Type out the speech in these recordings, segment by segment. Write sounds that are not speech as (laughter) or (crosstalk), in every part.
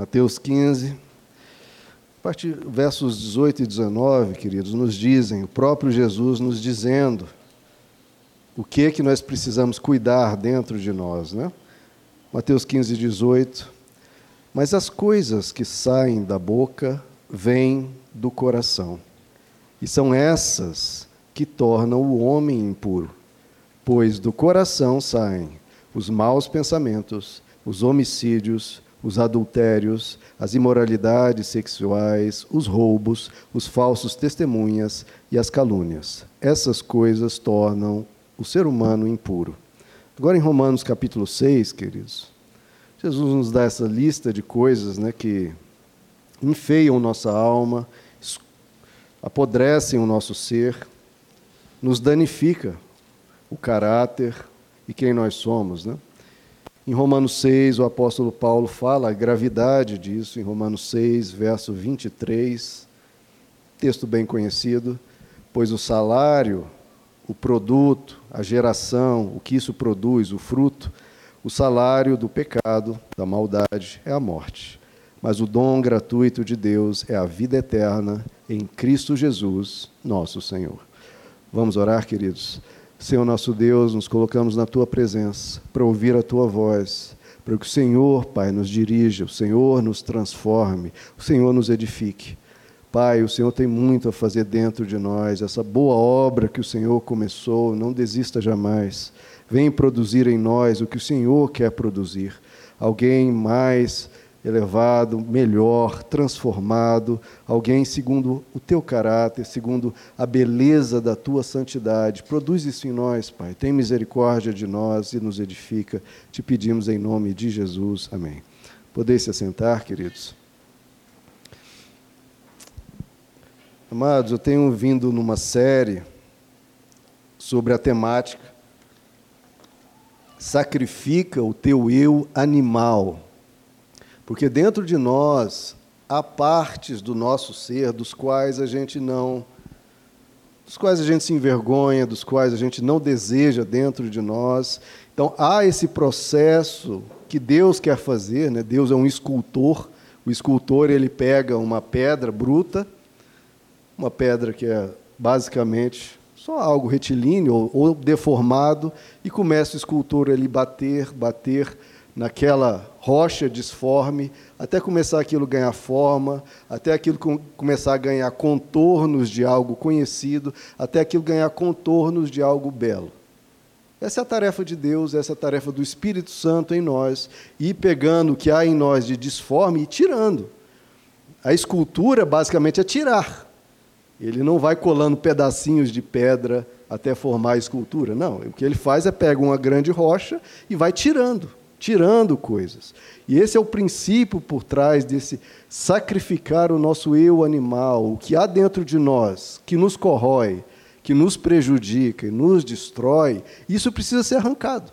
Mateus 15, a partir versos 18 e 19, queridos, nos dizem, o próprio Jesus nos dizendo o que é que nós precisamos cuidar dentro de nós, né? Mateus 15, 18. Mas as coisas que saem da boca vêm do coração, e são essas que tornam o homem impuro, pois do coração saem os maus pensamentos, os homicídios, os adultérios, as imoralidades sexuais, os roubos, os falsos testemunhas e as calúnias. Essas coisas tornam o ser humano impuro. Agora em Romanos capítulo 6, queridos, Jesus nos dá essa lista de coisas né, que enfeiam nossa alma, apodrecem o nosso ser, nos danifica o caráter e quem nós somos, né? Em Romanos 6, o apóstolo Paulo fala a gravidade disso, em Romanos 6, verso 23, texto bem conhecido, pois o salário, o produto, a geração, o que isso produz, o fruto, o salário do pecado, da maldade, é a morte. Mas o dom gratuito de Deus é a vida eterna em Cristo Jesus, nosso Senhor. Vamos orar, queridos? Senhor nosso Deus, nos colocamos na tua presença para ouvir a tua voz, para que o Senhor, Pai, nos dirija, o Senhor nos transforme, o Senhor nos edifique. Pai, o Senhor tem muito a fazer dentro de nós, essa boa obra que o Senhor começou, não desista jamais. Vem produzir em nós o que o Senhor quer produzir. Alguém mais elevado, melhor, transformado, alguém segundo o teu caráter, segundo a beleza da tua santidade. Produz isso em nós, Pai. Tem misericórdia de nós e nos edifica. Te pedimos em nome de Jesus. Amém. Podeis se assentar, queridos. Amados, eu tenho vindo numa série sobre a temática Sacrifica o teu eu animal. Porque dentro de nós há partes do nosso ser dos quais a gente não dos quais a gente se envergonha, dos quais a gente não deseja dentro de nós. Então há esse processo que Deus quer fazer, né? Deus é um escultor. O escultor ele pega uma pedra bruta, uma pedra que é basicamente só algo retilíneo ou, ou deformado e começa o escultor ali bater, bater naquela rocha disforme, até começar aquilo ganhar forma, até aquilo começar a ganhar contornos de algo conhecido, até aquilo ganhar contornos de algo belo. Essa é a tarefa de Deus, essa é a tarefa do Espírito Santo em nós, ir pegando o que há em nós de disforme e tirando. A escultura, basicamente, é tirar. Ele não vai colando pedacinhos de pedra até formar a escultura. Não, o que ele faz é pega uma grande rocha e vai tirando tirando coisas. E esse é o princípio por trás desse sacrificar o nosso eu animal, o que há dentro de nós, que nos corrói, que nos prejudica e nos destrói, isso precisa ser arrancado.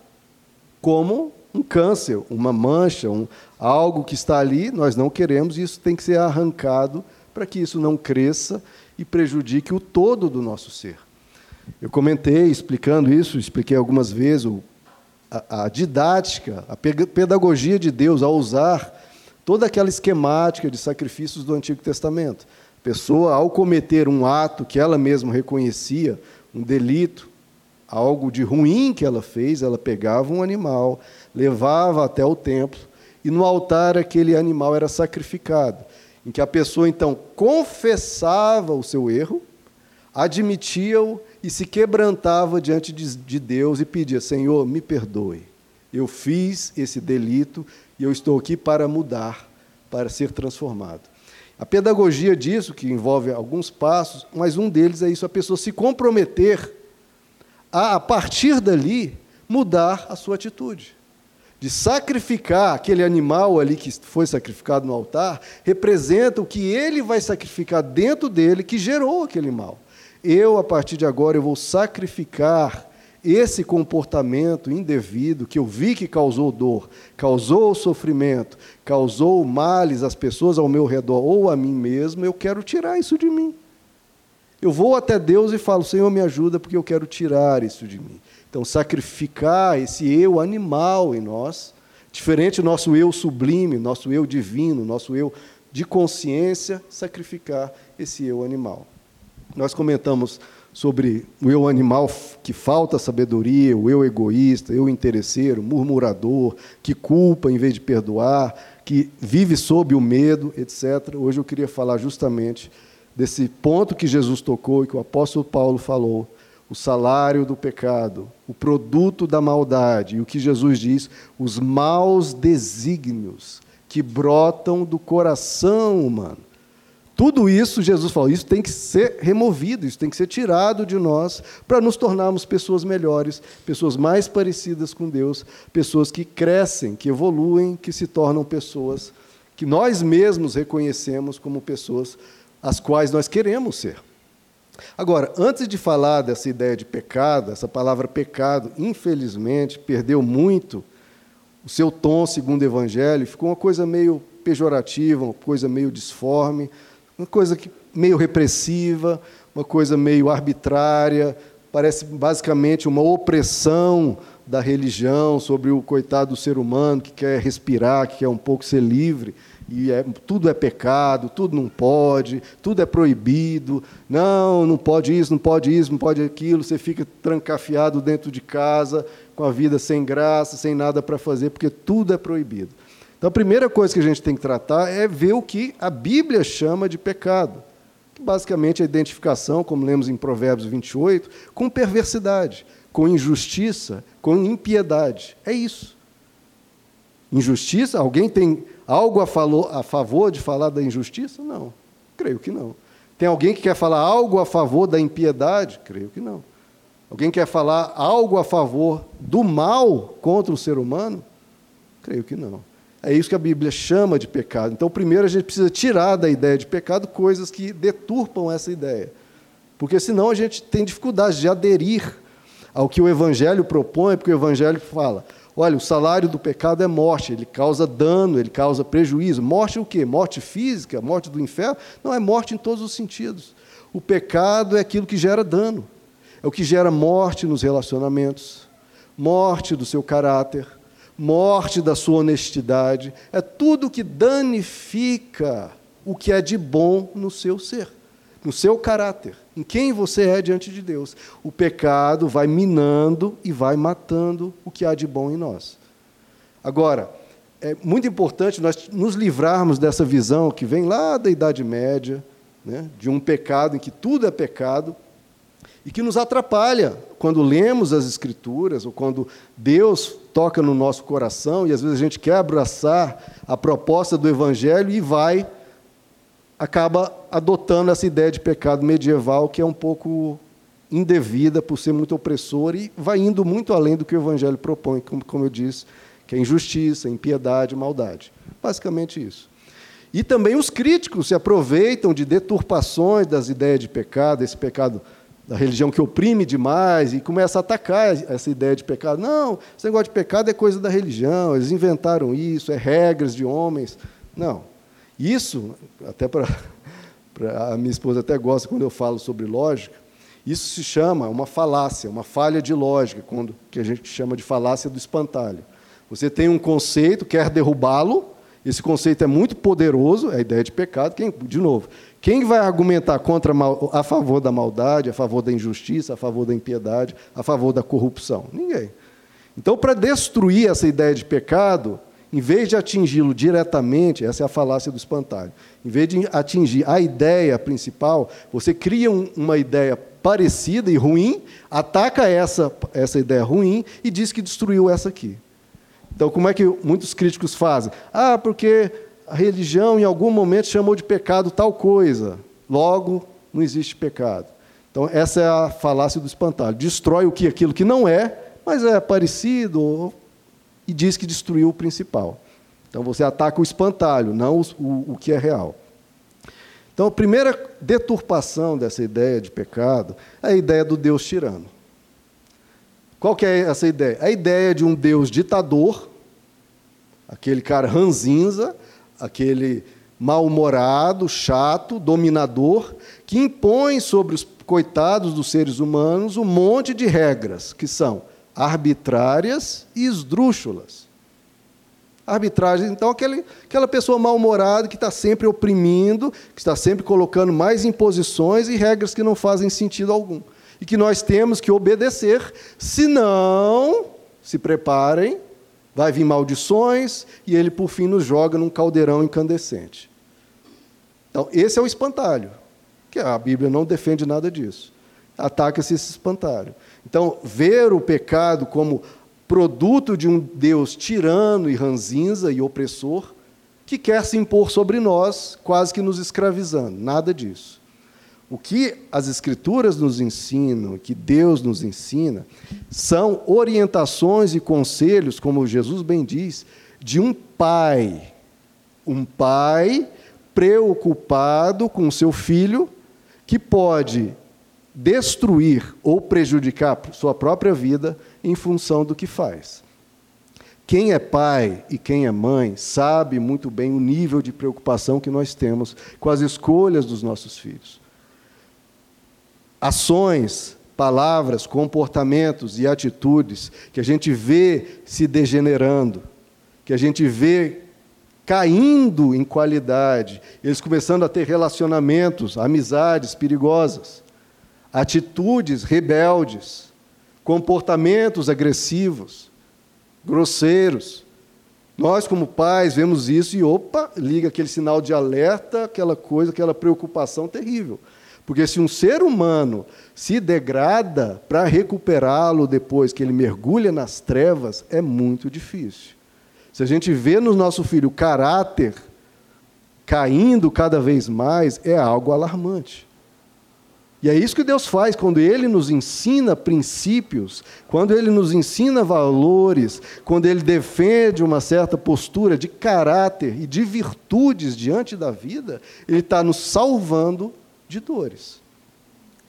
Como um câncer, uma mancha, um, algo que está ali, nós não queremos, e isso tem que ser arrancado para que isso não cresça e prejudique o todo do nosso ser. Eu comentei explicando isso, expliquei algumas vezes o a, a didática, a pedagogia de Deus ao usar toda aquela esquemática de sacrifícios do Antigo Testamento. A pessoa, ao cometer um ato que ela mesma reconhecia, um delito, algo de ruim que ela fez, ela pegava um animal, levava até o templo, e no altar aquele animal era sacrificado, em que a pessoa então confessava o seu erro, admitia-o e se quebrantava diante de Deus e pedia: Senhor, me perdoe. Eu fiz esse delito e eu estou aqui para mudar, para ser transformado. A pedagogia disso, que envolve alguns passos, mas um deles é isso: a pessoa se comprometer a, a partir dali, mudar a sua atitude. De sacrificar aquele animal ali que foi sacrificado no altar, representa o que ele vai sacrificar dentro dele que gerou aquele mal eu, a partir de agora, eu vou sacrificar esse comportamento indevido que eu vi que causou dor, causou sofrimento, causou males às pessoas ao meu redor ou a mim mesmo, eu quero tirar isso de mim. Eu vou até Deus e falo: Senhor, me ajuda porque eu quero tirar isso de mim. Então, sacrificar esse eu animal em nós Diferente nosso eu sublime, nosso eu divino, nosso eu de consciência, sacrificar esse eu animal. Nós comentamos sobre o eu animal que falta sabedoria, o eu egoísta, eu interesseiro, murmurador, que culpa em vez de perdoar, que vive sob o medo, etc. Hoje eu queria falar justamente desse ponto que Jesus tocou e que o apóstolo Paulo falou, o salário do pecado, o produto da maldade, e o que Jesus diz, os maus desígnios que brotam do coração humano. Tudo isso, Jesus falou, isso tem que ser removido, isso tem que ser tirado de nós para nos tornarmos pessoas melhores, pessoas mais parecidas com Deus, pessoas que crescem, que evoluem, que se tornam pessoas que nós mesmos reconhecemos como pessoas as quais nós queremos ser. Agora, antes de falar dessa ideia de pecado, essa palavra pecado, infelizmente, perdeu muito o seu tom segundo o Evangelho, ficou uma coisa meio pejorativa, uma coisa meio disforme uma coisa que, meio repressiva, uma coisa meio arbitrária, parece basicamente uma opressão da religião sobre o coitado do ser humano que quer respirar, que quer um pouco ser livre. E é, tudo é pecado, tudo não pode, tudo é proibido. Não, não pode isso, não pode isso, não pode aquilo. Você fica trancafiado dentro de casa, com a vida sem graça, sem nada para fazer, porque tudo é proibido. Então, a primeira coisa que a gente tem que tratar é ver o que a Bíblia chama de pecado. Que basicamente é a identificação, como lemos em Provérbios 28, com perversidade, com injustiça, com impiedade. É isso. Injustiça? Alguém tem algo a, a favor de falar da injustiça? Não. Creio que não. Tem alguém que quer falar algo a favor da impiedade? Creio que não. Alguém quer falar algo a favor do mal contra o ser humano? Creio que não. É isso que a Bíblia chama de pecado. Então, primeiro a gente precisa tirar da ideia de pecado coisas que deturpam essa ideia. Porque senão a gente tem dificuldade de aderir ao que o Evangelho propõe, porque o Evangelho fala: olha, o salário do pecado é morte, ele causa dano, ele causa prejuízo. Morte o quê? Morte física, morte do inferno? Não, é morte em todos os sentidos. O pecado é aquilo que gera dano, é o que gera morte nos relacionamentos, morte do seu caráter, morte da sua honestidade, é tudo que danifica o que é de bom no seu ser, no seu caráter, em quem você é diante de Deus. O pecado vai minando e vai matando o que há de bom em nós. Agora, é muito importante nós nos livrarmos dessa visão que vem lá da Idade Média, né, de um pecado em que tudo é pecado, e que nos atrapalha quando lemos as Escrituras ou quando Deus toca no nosso coração e às vezes a gente quer abraçar a proposta do Evangelho e vai, acaba adotando essa ideia de pecado medieval que é um pouco indevida por ser muito opressora e vai indo muito além do que o Evangelho propõe, como, como eu disse, que é injustiça, impiedade, maldade. Basicamente isso. E também os críticos se aproveitam de deturpações das ideias de pecado, esse pecado da religião que oprime demais e começa a atacar essa ideia de pecado. Não, esse negócio de pecado é coisa da religião, eles inventaram isso, é regras de homens. Não. Isso, até para. (laughs) A minha esposa até gosta quando eu falo sobre lógica, isso se chama uma falácia, uma falha de lógica, quando, que a gente chama de falácia do espantalho. Você tem um conceito, quer derrubá-lo, esse conceito é muito poderoso, é a ideia de pecado. Quem, de novo, quem vai argumentar contra a favor da maldade, a favor da injustiça, a favor da impiedade, a favor da corrupção? Ninguém. Então, para destruir essa ideia de pecado, em vez de atingi-lo diretamente, essa é a falácia do espantalho, em vez de atingir a ideia principal, você cria um, uma ideia parecida e ruim, ataca essa, essa ideia ruim e diz que destruiu essa aqui. Então, como é que muitos críticos fazem? Ah, porque a religião em algum momento chamou de pecado tal coisa, logo não existe pecado. Então, essa é a falácia do espantalho. Destrói o que aquilo que não é, mas é parecido e diz que destruiu o principal. Então, você ataca o espantalho, não o, o que é real. Então, a primeira deturpação dessa ideia de pecado é a ideia do Deus tirano. Qual que é essa ideia? A ideia de um Deus ditador, aquele cara ranzinza, aquele mal-humorado, chato, dominador, que impõe sobre os coitados dos seres humanos um monte de regras que são arbitrárias e esdrúxulas. Arbitragem, então, aquele, aquela pessoa mal-humorada que está sempre oprimindo, que está sempre colocando mais imposições e regras que não fazem sentido algum. E que nós temos que obedecer, senão, se preparem, vai vir maldições e ele, por fim, nos joga num caldeirão incandescente. Então, esse é o espantalho, que a Bíblia não defende nada disso. Ataca-se esse espantalho. Então, ver o pecado como produto de um Deus tirano e ranzinza e opressor, que quer se impor sobre nós, quase que nos escravizando. Nada disso. O que as Escrituras nos ensinam, que Deus nos ensina, são orientações e conselhos, como Jesus bem diz, de um pai. Um pai preocupado com seu filho, que pode destruir ou prejudicar sua própria vida em função do que faz. Quem é pai e quem é mãe sabe muito bem o nível de preocupação que nós temos com as escolhas dos nossos filhos. Ações, palavras, comportamentos e atitudes que a gente vê se degenerando, que a gente vê caindo em qualidade, eles começando a ter relacionamentos, amizades perigosas atitudes rebeldes, comportamentos agressivos, grosseiros. Nós, como pais, vemos isso e, opa, liga aquele sinal de alerta, aquela coisa, aquela preocupação terrível. Porque se um ser humano se degrada para recuperá-lo depois que ele mergulha nas trevas, é muito difícil. Se a gente vê no nosso filho o caráter caindo cada vez mais, é algo alarmante. E é isso que Deus faz quando Ele nos ensina princípios, quando Ele nos ensina valores, quando Ele defende uma certa postura de caráter e de virtudes diante da vida, Ele está nos salvando de dores.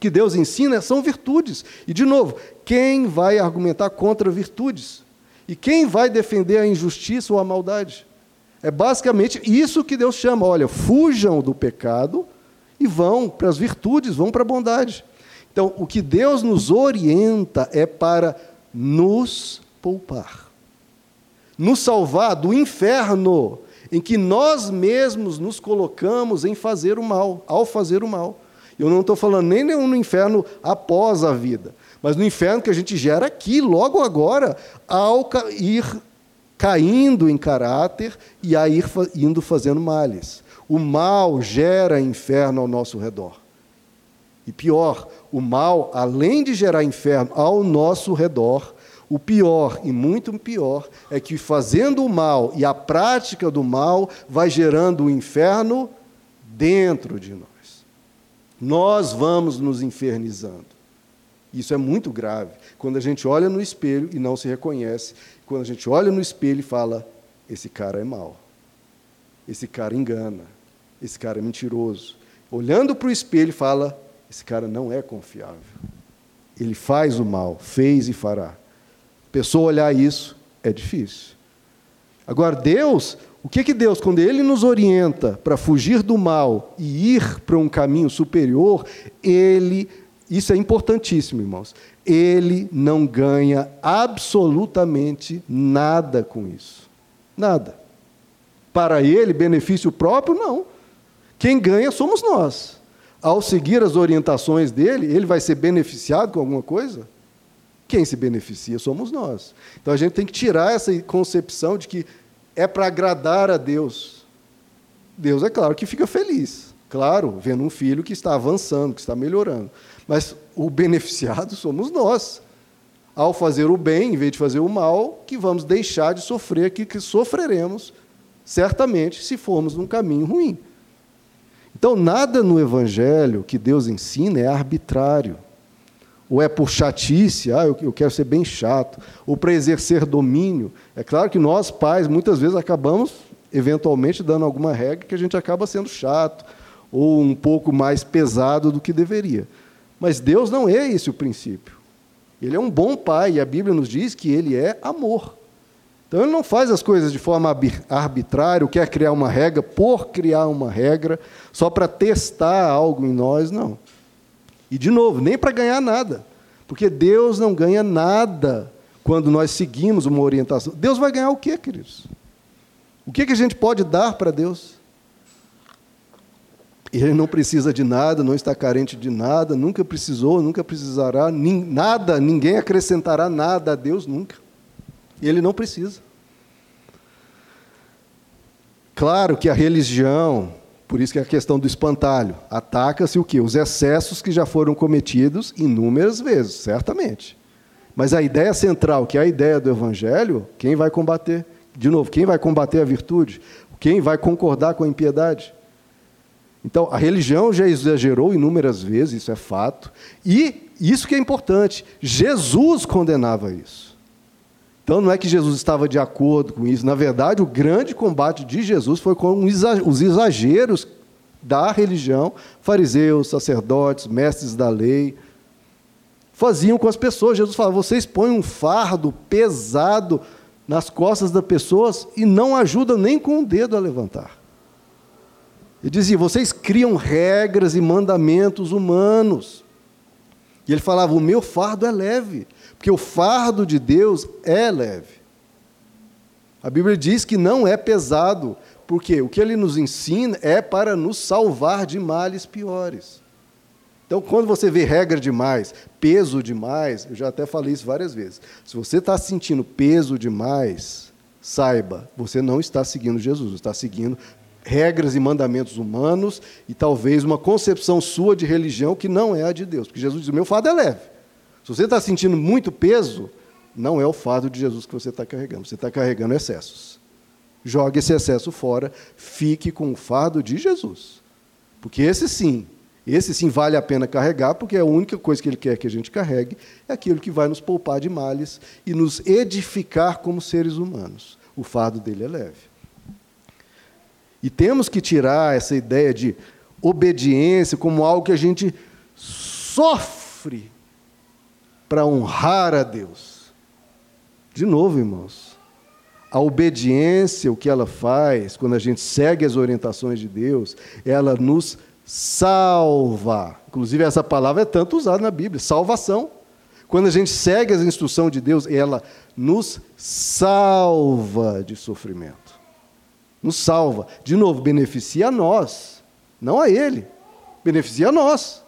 Que Deus ensina são virtudes. E, de novo, quem vai argumentar contra virtudes? E quem vai defender a injustiça ou a maldade? É basicamente isso que Deus chama: olha, fujam do pecado e vão para as virtudes, vão para a bondade. Então, o que Deus nos orienta é para nos poupar, nos salvar do inferno em que nós mesmos nos colocamos em fazer o mal, ao fazer o mal. Eu não estou falando nem no inferno após a vida, mas no inferno que a gente gera aqui, logo agora, ao ir caindo em caráter e a ir indo fazendo males. O mal gera inferno ao nosso redor. E pior, o mal, além de gerar inferno ao nosso redor, o pior e muito pior é que fazendo o mal e a prática do mal vai gerando o inferno dentro de nós. Nós vamos nos infernizando. Isso é muito grave. Quando a gente olha no espelho e não se reconhece, quando a gente olha no espelho e fala: esse cara é mau, esse cara engana, esse cara é mentiroso. Olhando para o espelho, fala: esse cara não é confiável. Ele faz o mal, fez e fará. Pessoa olhar isso é difícil. Agora, Deus, o que que Deus, quando Ele nos orienta para fugir do mal e ir para um caminho superior, Ele, isso é importantíssimo, irmãos, Ele não ganha absolutamente nada com isso. Nada. Para Ele, benefício próprio, não. Quem ganha somos nós. Ao seguir as orientações dele, ele vai ser beneficiado com alguma coisa? Quem se beneficia somos nós. Então a gente tem que tirar essa concepção de que é para agradar a Deus. Deus, é claro que fica feliz, claro, vendo um filho que está avançando, que está melhorando. Mas o beneficiado somos nós. Ao fazer o bem, em vez de fazer o mal, que vamos deixar de sofrer, que, que sofreremos, certamente, se formos num caminho ruim. Então, nada no Evangelho que Deus ensina é arbitrário. Ou é por chatice, ah, eu quero ser bem chato, ou para exercer domínio. É claro que nós, pais, muitas vezes acabamos, eventualmente, dando alguma regra que a gente acaba sendo chato, ou um pouco mais pesado do que deveria. Mas Deus não é esse o princípio. Ele é um bom pai, e a Bíblia nos diz que ele é amor. Então ele não faz as coisas de forma arbitrária, quer criar uma regra por criar uma regra, só para testar algo em nós, não. E de novo, nem para ganhar nada. Porque Deus não ganha nada quando nós seguimos uma orientação. Deus vai ganhar o quê, queridos? O que, que a gente pode dar para Deus? Ele não precisa de nada, não está carente de nada, nunca precisou, nunca precisará, nada, ninguém acrescentará nada a Deus nunca. Ele não precisa. Claro que a religião, por isso que é a questão do espantalho, ataca-se o quê? Os excessos que já foram cometidos inúmeras vezes, certamente. Mas a ideia central, que é a ideia do evangelho, quem vai combater? De novo, quem vai combater a virtude? Quem vai concordar com a impiedade? Então, a religião já exagerou inúmeras vezes, isso é fato. E isso que é importante, Jesus condenava isso. Então, não é que Jesus estava de acordo com isso. Na verdade, o grande combate de Jesus foi com os exageros da religião, fariseus, sacerdotes, mestres da lei, faziam com as pessoas. Jesus falava: vocês põem um fardo pesado nas costas das pessoas e não ajudam nem com o dedo a levantar. Ele dizia: vocês criam regras e mandamentos humanos. E ele falava: o meu fardo é leve, porque o fardo de Deus é leve. A Bíblia diz que não é pesado, porque o que ele nos ensina é para nos salvar de males piores. Então, quando você vê regra demais, peso demais, eu já até falei isso várias vezes. Se você está sentindo peso demais, saiba, você não está seguindo Jesus, está seguindo regras e mandamentos humanos e talvez uma concepção sua de religião que não é a de Deus. Porque Jesus diz: o meu fardo é leve. Se você está sentindo muito peso, não é o fardo de Jesus que você está carregando, você está carregando excessos. Jogue esse excesso fora, fique com o fardo de Jesus. Porque esse sim, esse sim vale a pena carregar, porque a única coisa que ele quer que a gente carregue é aquilo que vai nos poupar de males e nos edificar como seres humanos. O fardo dele é leve. E temos que tirar essa ideia de obediência como algo que a gente sofre para honrar a Deus. De novo, irmãos, a obediência, o que ela faz, quando a gente segue as orientações de Deus, ela nos salva. Inclusive, essa palavra é tanto usada na Bíblia salvação. Quando a gente segue as instruções de Deus, ela nos salva de sofrimento nos salva. De novo, beneficia a nós, não a Ele. Beneficia a nós,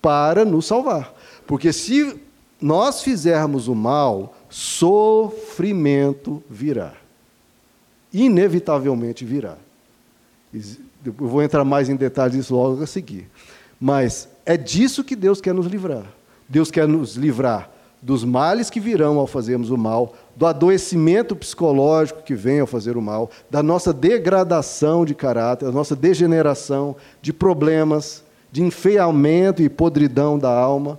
para nos salvar. Porque se nós fizermos o mal, sofrimento virá. Inevitavelmente virá. Eu vou entrar mais em detalhes disso logo a seguir. Mas é disso que Deus quer nos livrar. Deus quer nos livrar dos males que virão ao fazermos o mal, do adoecimento psicológico que vem ao fazer o mal, da nossa degradação de caráter, da nossa degeneração, de problemas, de enfeiamento e podridão da alma.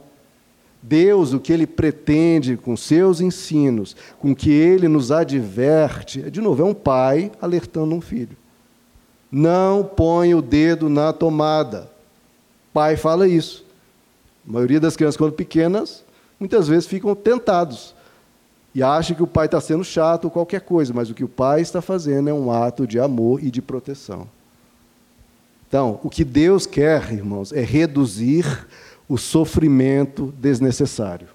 Deus, o que Ele pretende com seus ensinos, com que Ele nos adverte, de novo, é um pai alertando um filho. Não põe o dedo na tomada. Pai fala isso. A maioria das crianças, quando pequenas, muitas vezes ficam tentados e acham que o pai está sendo chato ou qualquer coisa, mas o que o pai está fazendo é um ato de amor e de proteção. Então, o que Deus quer, irmãos, é reduzir o sofrimento desnecessário.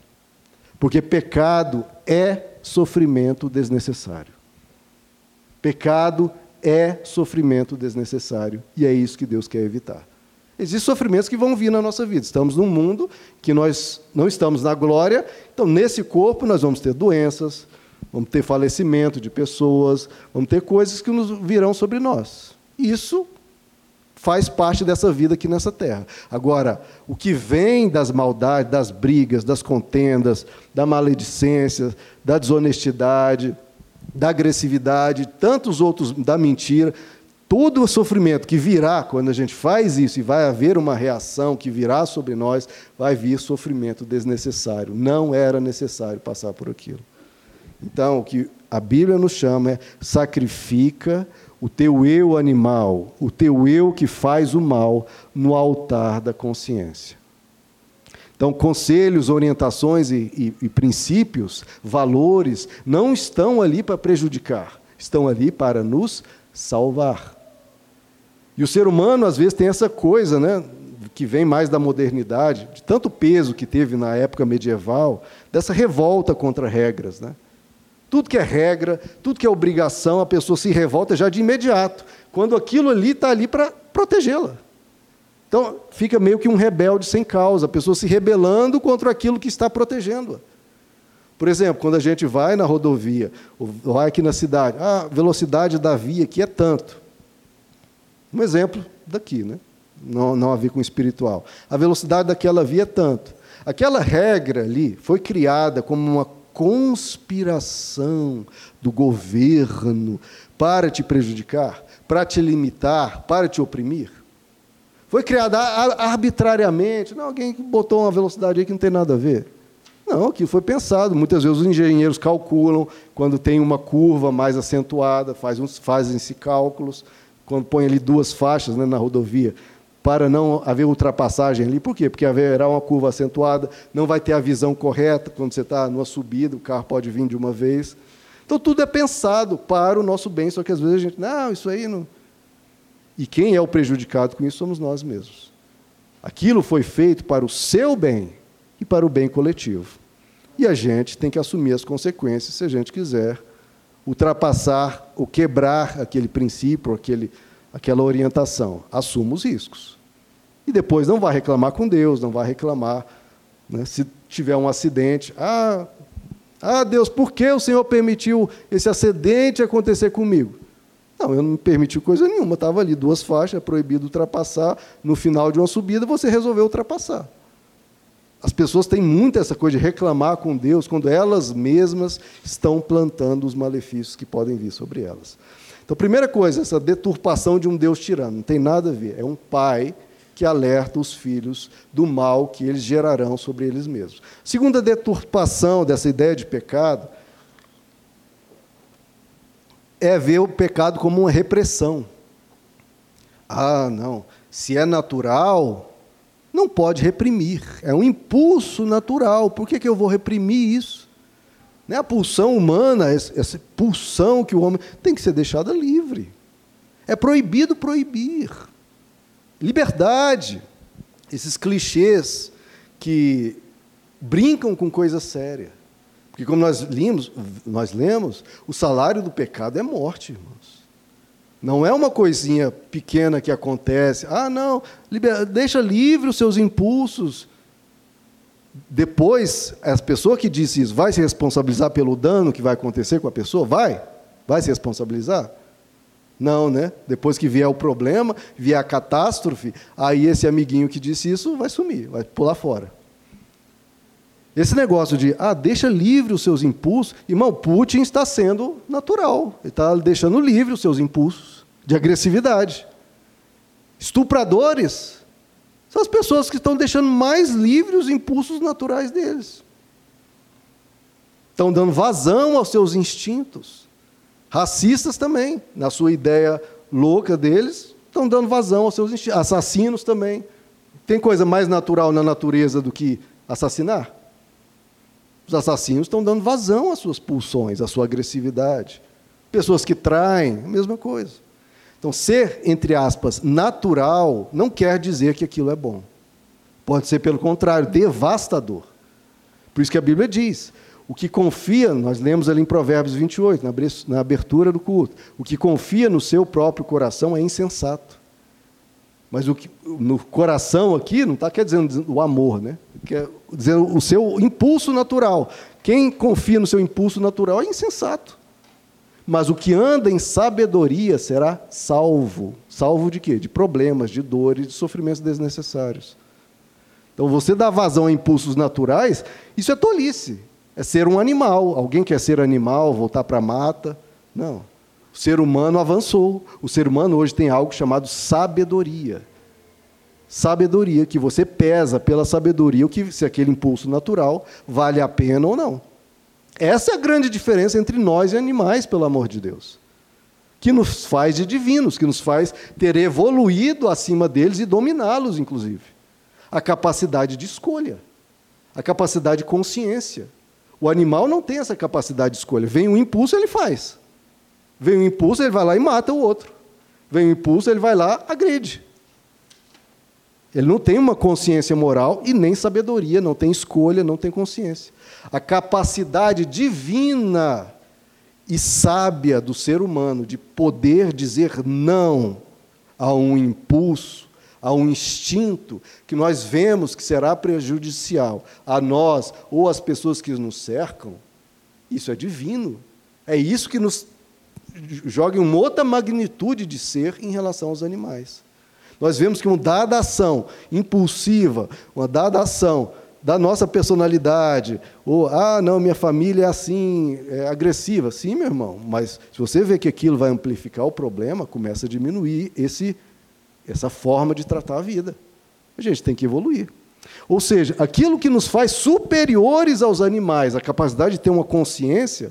Porque pecado é sofrimento desnecessário. Pecado é sofrimento desnecessário. E é isso que Deus quer evitar. Existem sofrimentos que vão vir na nossa vida. Estamos num mundo que nós não estamos na glória, então nesse corpo nós vamos ter doenças, vamos ter falecimento de pessoas, vamos ter coisas que nos virão sobre nós. Isso faz parte dessa vida aqui nessa terra. Agora, o que vem das maldades, das brigas, das contendas, da maledicência, da desonestidade, da agressividade, tantos outros da mentira, todo o sofrimento que virá quando a gente faz isso e vai haver uma reação que virá sobre nós, vai vir sofrimento desnecessário. Não era necessário passar por aquilo. Então, o que a Bíblia nos chama é sacrifica o teu eu animal, o teu eu que faz o mal no altar da consciência. Então, conselhos, orientações e, e, e princípios, valores, não estão ali para prejudicar, estão ali para nos salvar. E o ser humano, às vezes, tem essa coisa, né, que vem mais da modernidade, de tanto peso que teve na época medieval, dessa revolta contra regras. Né? Tudo que é regra, tudo que é obrigação, a pessoa se revolta já de imediato, quando aquilo ali está ali para protegê-la. Então, fica meio que um rebelde sem causa, a pessoa se rebelando contra aquilo que está protegendo-a. Por exemplo, quando a gente vai na rodovia, ou vai aqui na cidade, ah, a velocidade da via aqui é tanto. Um exemplo daqui, né? não, não a ver com espiritual. A velocidade daquela via é tanto. Aquela regra ali foi criada como uma conspiração do governo para te prejudicar, para te limitar, para te oprimir. Foi criada arbitrariamente. Não, alguém botou uma velocidade aí que não tem nada a ver. Não, aquilo foi pensado. Muitas vezes os engenheiros calculam quando tem uma curva mais acentuada, fazem-se cálculos, quando põe ali duas faixas né, na rodovia, para não haver ultrapassagem ali. Por quê? Porque haverá uma curva acentuada, não vai ter a visão correta quando você está numa subida, o carro pode vir de uma vez. Então tudo é pensado para o nosso bem, só que às vezes a gente, não, isso aí não. E quem é o prejudicado com isso somos nós mesmos. Aquilo foi feito para o seu bem e para o bem coletivo. E a gente tem que assumir as consequências se a gente quiser ultrapassar ou quebrar aquele princípio, aquele, aquela orientação. Assuma os riscos. E depois não vai reclamar com Deus, não vai reclamar né, se tiver um acidente. Ah, ah, Deus, por que o Senhor permitiu esse acidente acontecer comigo? Não, eu não permiti coisa nenhuma. Estava ali duas faixas, proibido ultrapassar. No final de uma subida, você resolveu ultrapassar. As pessoas têm muito essa coisa de reclamar com Deus quando elas mesmas estão plantando os malefícios que podem vir sobre elas. Então, primeira coisa, essa deturpação de um Deus tirano, não tem nada a ver. É um pai que alerta os filhos do mal que eles gerarão sobre eles mesmos. Segunda deturpação dessa ideia de pecado é ver o pecado como uma repressão. Ah, não, se é natural, não pode reprimir. É um impulso natural. Por que, que eu vou reprimir isso? Né? A pulsão humana, essa pulsão que o homem tem que ser deixada livre. É proibido proibir. Liberdade. Esses clichês que brincam com coisa séria. Porque como nós lemos, nós lemos, o salário do pecado é morte, irmãos. Não é uma coisinha pequena que acontece. Ah, não, deixa livre os seus impulsos. Depois, a pessoa que disse isso vai se responsabilizar pelo dano que vai acontecer com a pessoa? Vai? Vai se responsabilizar? Não, né? Depois que vier o problema, vier a catástrofe, aí esse amiguinho que disse isso vai sumir, vai pular fora. Esse negócio de, ah, deixa livre os seus impulsos. Irmão, Putin está sendo natural. Ele está deixando livre os seus impulsos de agressividade. Estupradores são as pessoas que estão deixando mais livre os impulsos naturais deles. Estão dando vazão aos seus instintos. Racistas também, na sua ideia louca deles, estão dando vazão aos seus instintos. Assassinos também. Tem coisa mais natural na natureza do que assassinar? Os assassinos estão dando vazão às suas pulsões, à sua agressividade. Pessoas que traem, a mesma coisa. Então, ser, entre aspas, natural não quer dizer que aquilo é bom. Pode ser, pelo contrário, devastador. Por isso que a Bíblia diz: o que confia, nós lemos ali em Provérbios 28, na abertura do culto, o que confia no seu próprio coração é insensato. Mas o que, no coração aqui não está quer dizendo o amor, né? Quer dizer o seu impulso natural. Quem confia no seu impulso natural é insensato. Mas o que anda em sabedoria será salvo. Salvo de quê? De problemas, de dores, de sofrimentos desnecessários. Então, você dá vazão a impulsos naturais, isso é tolice. É ser um animal. Alguém quer ser animal, voltar para a mata? Não. O ser humano avançou. O ser humano hoje tem algo chamado sabedoria. Sabedoria, que você pesa pela sabedoria o que, se aquele impulso natural vale a pena ou não. Essa é a grande diferença entre nós e animais, pelo amor de Deus. Que nos faz de divinos, que nos faz ter evoluído acima deles e dominá-los, inclusive. A capacidade de escolha, a capacidade de consciência. O animal não tem essa capacidade de escolha. Vem um impulso, ele faz. Vem um impulso, ele vai lá e mata o outro. Vem um impulso, ele vai lá, agride. Ele não tem uma consciência moral e nem sabedoria, não tem escolha, não tem consciência. A capacidade divina e sábia do ser humano de poder dizer não a um impulso, a um instinto que nós vemos que será prejudicial a nós ou às pessoas que nos cercam, isso é divino. É isso que nos joga em uma outra magnitude de ser em relação aos animais. Nós vemos que uma dada ação impulsiva, uma dada ação da nossa personalidade, ou, ah, não, minha família é assim, é agressiva. Sim, meu irmão, mas se você vê que aquilo vai amplificar o problema, começa a diminuir esse, essa forma de tratar a vida. A gente tem que evoluir. Ou seja, aquilo que nos faz superiores aos animais, a capacidade de ter uma consciência,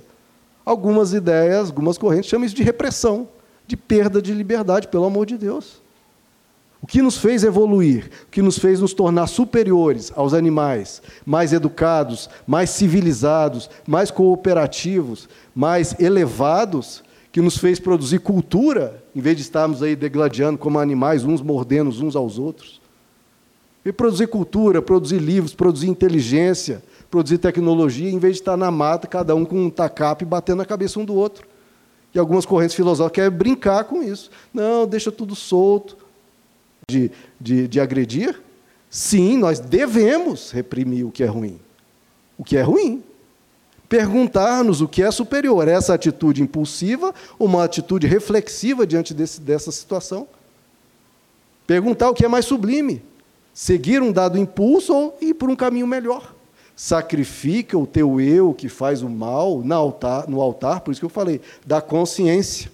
algumas ideias, algumas correntes chamam isso de repressão, de perda de liberdade, pelo amor de Deus. O que nos fez evoluir, o que nos fez nos tornar superiores aos animais, mais educados, mais civilizados, mais cooperativos, mais elevados, que nos fez produzir cultura, em vez de estarmos aí degladiando como animais, uns mordendo uns aos outros. E produzir cultura, produzir livros, produzir inteligência, produzir tecnologia, em vez de estar na mata, cada um com um tacape batendo na cabeça um do outro. E algumas correntes filosóficas querem brincar com isso. Não, deixa tudo solto de, de, de agredir? Sim, nós devemos reprimir o que é ruim. O que é ruim. Perguntar-nos o que é superior, essa atitude impulsiva ou uma atitude reflexiva diante desse, dessa situação. Perguntar o que é mais sublime, seguir um dado impulso ou ir por um caminho melhor. Sacrifica o teu eu que faz o mal no altar, no altar, por isso que eu falei, da consciência.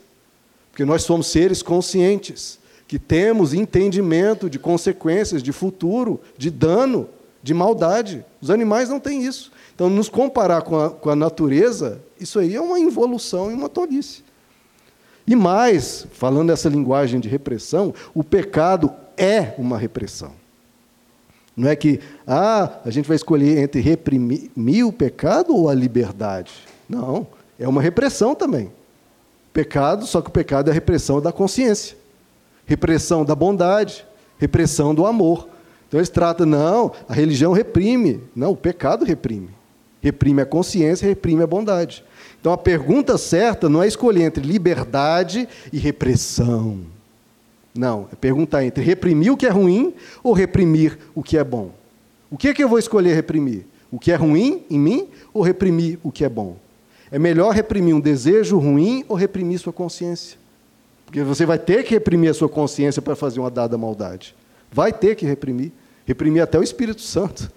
Porque nós somos seres conscientes que temos entendimento de consequências, de futuro, de dano, de maldade. Os animais não têm isso. Então, nos comparar com a, com a natureza, isso aí é uma involução e uma tolice. E mais, falando dessa linguagem de repressão, o pecado é uma repressão. Não é que, ah, a gente vai escolher entre reprimir o pecado ou a liberdade. Não, é uma repressão também. Pecado, só que o pecado é a repressão da consciência repressão da bondade, repressão do amor. Então eles tratam, não, a religião reprime. Não, o pecado reprime. Reprime a consciência, reprime a bondade. Então a pergunta certa não é escolher entre liberdade e repressão. Não, é perguntar entre reprimir o que é ruim ou reprimir o que é bom. O que é que eu vou escolher reprimir? O que é ruim em mim ou reprimir o que é bom? É melhor reprimir um desejo ruim ou reprimir sua consciência? Porque você vai ter que reprimir a sua consciência para fazer uma dada maldade. Vai ter que reprimir. Reprimir até o Espírito Santo.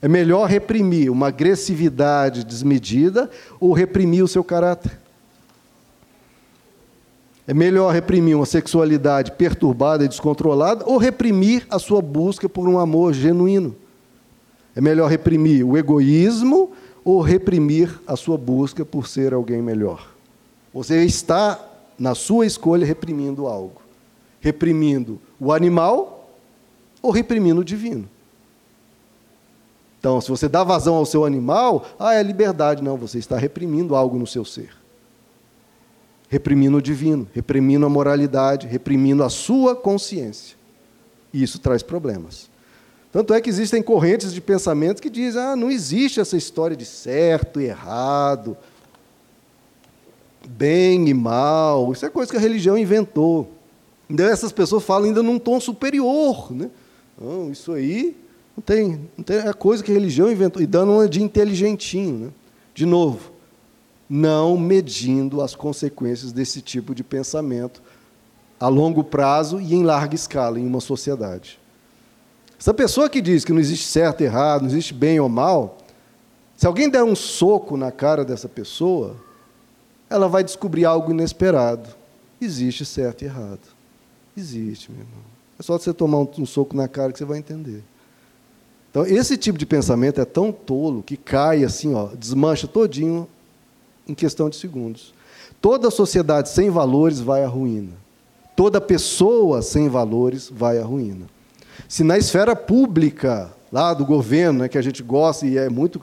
É melhor reprimir uma agressividade desmedida ou reprimir o seu caráter. É melhor reprimir uma sexualidade perturbada e descontrolada ou reprimir a sua busca por um amor genuíno. É melhor reprimir o egoísmo ou reprimir a sua busca por ser alguém melhor. Você está na sua escolha, reprimindo algo. Reprimindo o animal ou reprimindo o divino. Então, se você dá vazão ao seu animal, ah, é liberdade. Não, você está reprimindo algo no seu ser. Reprimindo o divino, reprimindo a moralidade, reprimindo a sua consciência. E isso traz problemas. Tanto é que existem correntes de pensamento que dizem: ah, não existe essa história de certo e errado bem e mal, isso é coisa que a religião inventou. Então essas pessoas falam ainda num tom superior. Né? Não, isso aí não tem, não tem é coisa que a religião inventou, e dando uma de inteligentinho. Né? De novo, não medindo as consequências desse tipo de pensamento a longo prazo e em larga escala em uma sociedade. Essa pessoa que diz que não existe certo e errado, não existe bem ou mal, se alguém der um soco na cara dessa pessoa, ela vai descobrir algo inesperado. Existe certo e errado. Existe, meu irmão. É só você tomar um, um soco na cara que você vai entender. Então, esse tipo de pensamento é tão tolo que cai assim, ó, desmancha todinho em questão de segundos. Toda sociedade sem valores vai à ruína. Toda pessoa sem valores vai à ruína. Se na esfera pública, lá do governo, né, que a gente gosta e é muito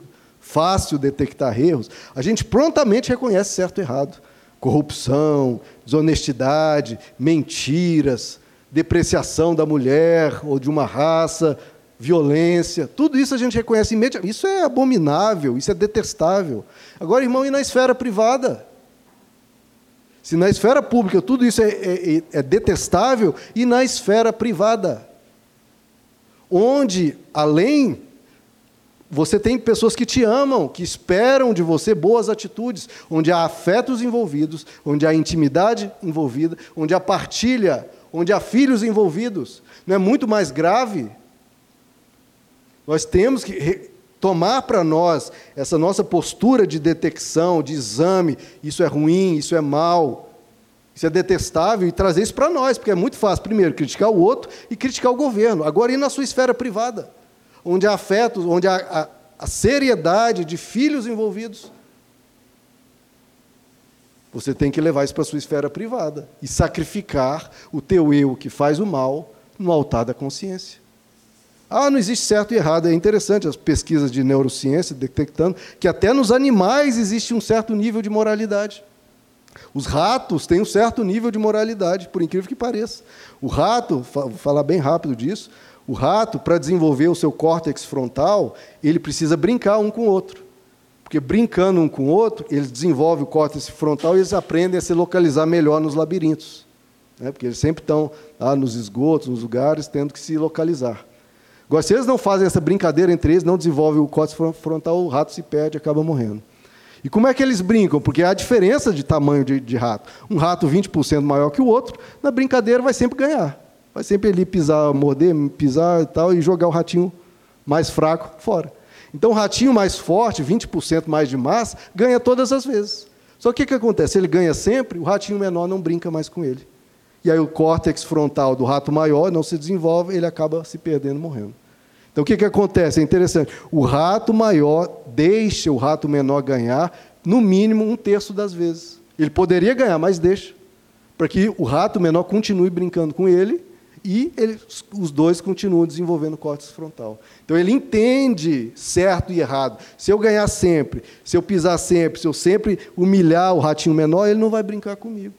fácil detectar erros, a gente prontamente reconhece certo e errado. Corrupção, desonestidade, mentiras, depreciação da mulher ou de uma raça, violência, tudo isso a gente reconhece imediatamente. Isso é abominável, isso é detestável. Agora, irmão, e na esfera privada? Se na esfera pública tudo isso é, é, é detestável, e na esfera privada, onde, além você tem pessoas que te amam, que esperam de você boas atitudes, onde há afetos envolvidos, onde há intimidade envolvida, onde há partilha, onde há filhos envolvidos. Não é muito mais grave? Nós temos que tomar para nós essa nossa postura de detecção, de exame, isso é ruim, isso é mal, isso é detestável, e trazer isso para nós, porque é muito fácil, primeiro, criticar o outro e criticar o governo. Agora, ir na sua esfera privada onde há afetos, onde há a, a seriedade de filhos envolvidos. Você tem que levar isso para a sua esfera privada e sacrificar o teu eu que faz o mal no altar da consciência. Ah, não existe certo e errado. É interessante as pesquisas de neurociência detectando que até nos animais existe um certo nível de moralidade. Os ratos têm um certo nível de moralidade, por incrível que pareça. O rato, vou falar bem rápido disso, o rato, para desenvolver o seu córtex frontal, ele precisa brincar um com o outro. Porque brincando um com o outro, eles desenvolvem o córtex frontal e eles aprendem a se localizar melhor nos labirintos. Né? Porque eles sempre estão lá nos esgotos, nos lugares, tendo que se localizar. Agora, se eles não fazem essa brincadeira entre eles, não desenvolvem o córtex frontal, o rato se perde e acaba morrendo. E como é que eles brincam? Porque há diferença de tamanho de, de rato. Um rato 20% maior que o outro, na brincadeira vai sempre ganhar. Vai sempre ali pisar, morder, pisar e tal, e jogar o ratinho mais fraco fora. Então, o ratinho mais forte, 20% mais de massa, ganha todas as vezes. Só que o que acontece? Ele ganha sempre, o ratinho menor não brinca mais com ele. E aí o córtex frontal do rato maior não se desenvolve, ele acaba se perdendo, morrendo. Então o que, que acontece? É interessante. O rato maior deixa o rato menor ganhar, no mínimo, um terço das vezes. Ele poderia ganhar, mas deixa. Para que o rato menor continue brincando com ele e ele, os dois continuam desenvolvendo córtex frontal. Então ele entende certo e errado. Se eu ganhar sempre, se eu pisar sempre, se eu sempre humilhar o ratinho menor, ele não vai brincar comigo.